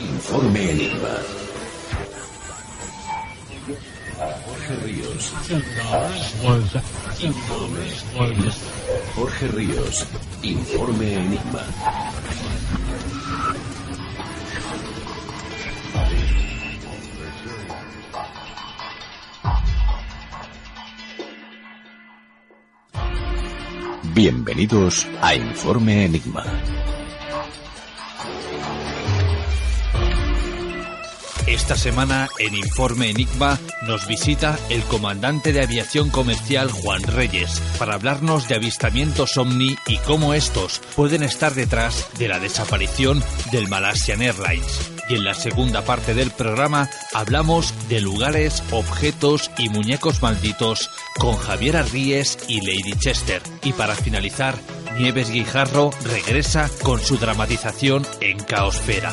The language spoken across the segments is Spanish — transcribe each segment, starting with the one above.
Informe Enigma. Jorge Ríos. Jorge Ríos. Informe Enigma. Bienvenidos a Informe Enigma. Esta semana en Informe Enigma nos visita el comandante de aviación comercial Juan Reyes para hablarnos de avistamientos ovni y cómo estos pueden estar detrás de la desaparición del Malaysian Airlines. Y en la segunda parte del programa hablamos de lugares, objetos y muñecos malditos con Javier Arríes y Lady Chester. Y para finalizar, Nieves Guijarro regresa con su dramatización en Caosfera.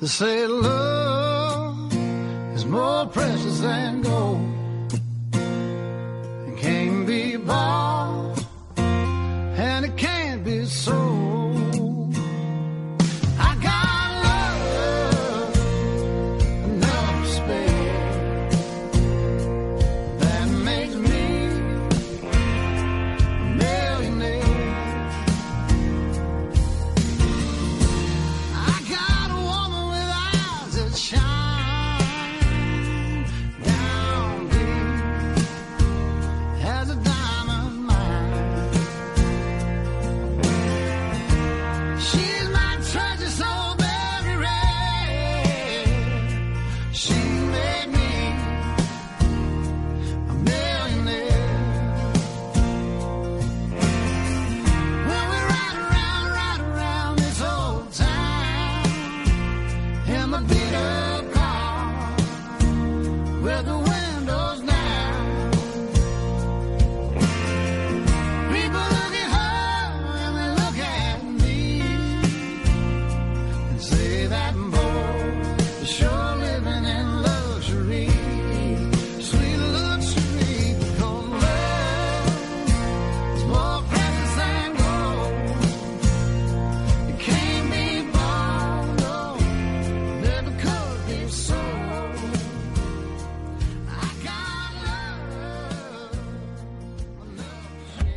They say love is more precious than gold. It can't be bought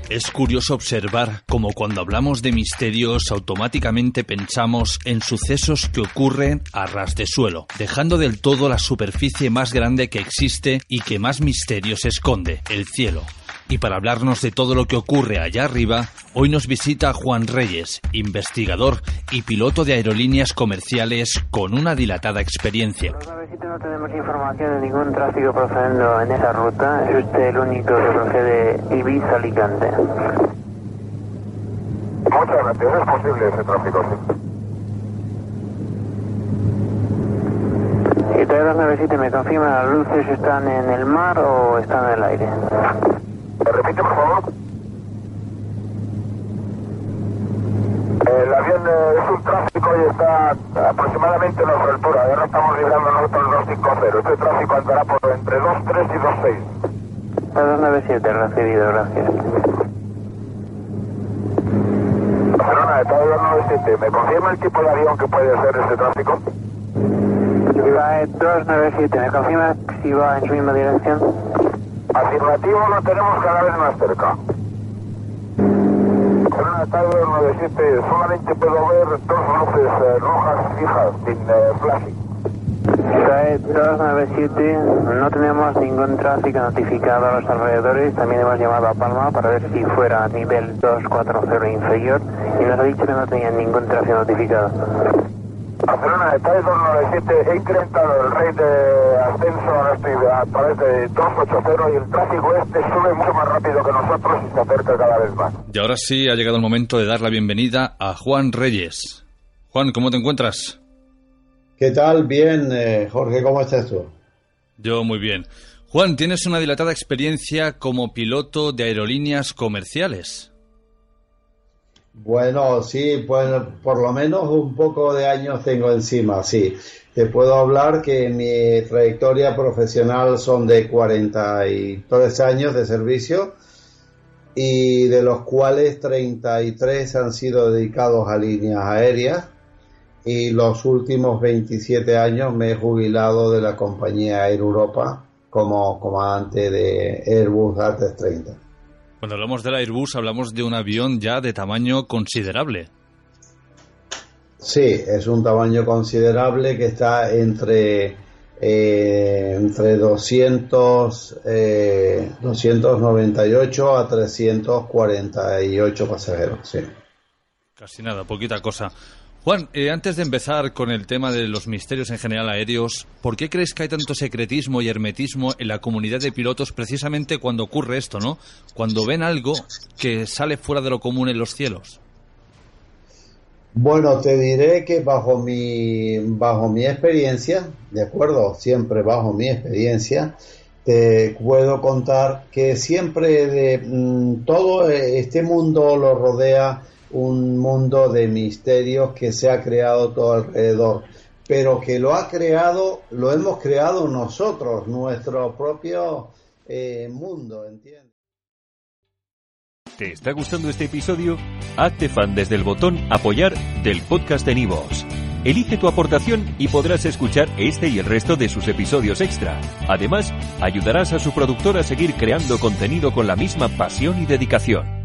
Es curioso observar cómo cuando hablamos de misterios automáticamente pensamos en sucesos que ocurren a ras de suelo, dejando del todo la superficie más grande que existe y que más misterios esconde, el cielo. Y para hablarnos de todo lo que ocurre allá arriba, hoy nos visita Juan Reyes, investigador y piloto de aerolíneas comerciales con una dilatada experiencia. No tenemos información de ningún tráfico procediendo en esa ruta. Es usted el único que procede Ibiza-Alicante. Muchas gracias, es posible ese tráfico, sí. Y T297 me confirma, ¿las luces están en el mar o están en el aire? ¿Me repite, por favor? El avión eh, es un tráfico y está aproximadamente a nuestra altura. Ahora estamos librando nosotros 250. Este tráfico andará por entre 23 y 26. T297, recibido, gracias. Barcelona, de T297. ¿Me confirma el tipo de avión que puede ser ese tráfico? Ibae 297, ¿me confirma si va en su misma dirección? Afirmativo, lo tenemos cada vez más cerca. Barcelona, T297. Solamente puedo ver dos luces eh, rojas fijas sin eh, flashing. Sky 297, no tenemos ningún tráfico notificado a los alrededores. También hemos llamado a Palma para ver si fuera nivel 240 inferior y nos ha dicho que no tenía ningún tráfico notificado. Barcelona, Sky 297, he incrementado el rate de ascenso a, este, a través de 280 y el tráfico este sube mucho más rápido que nosotros y se acerca cada vez más. Y ahora sí ha llegado el momento de dar la bienvenida a Juan Reyes. Juan, ¿cómo te encuentras? ¿Qué tal? Bien, eh, Jorge, ¿cómo estás tú? Yo muy bien. Juan, tienes una dilatada experiencia como piloto de aerolíneas comerciales. Bueno, sí, pues por lo menos un poco de años tengo encima, sí. Te puedo hablar que mi trayectoria profesional son de 43 años de servicio y de los cuales 33 han sido dedicados a líneas aéreas y los últimos 27 años me he jubilado de la compañía Air Europa como comandante de Airbus A330. Cuando hablamos del Airbus hablamos de un avión ya de tamaño considerable. Sí, es un tamaño considerable que está entre eh, entre 200, eh, 298 a 348 pasajeros. Sí. Casi nada, poquita cosa. Juan, eh, antes de empezar con el tema de los misterios en general aéreos, ¿por qué crees que hay tanto secretismo y hermetismo en la comunidad de pilotos precisamente cuando ocurre esto, ¿no? Cuando ven algo que sale fuera de lo común en los cielos. Bueno, te diré que bajo mi, bajo mi experiencia, de acuerdo, siempre bajo mi experiencia, te puedo contar que siempre de mm, todo este mundo lo rodea un mundo de misterios que se ha creado todo alrededor, pero que lo ha creado, lo hemos creado nosotros, nuestro propio eh, mundo, ¿entiendes? ¿Te está gustando este episodio? Hazte fan desde el botón Apoyar del podcast de Nivos. Elige tu aportación y podrás escuchar este y el resto de sus episodios extra. Además, ayudarás a su productor a seguir creando contenido con la misma pasión y dedicación.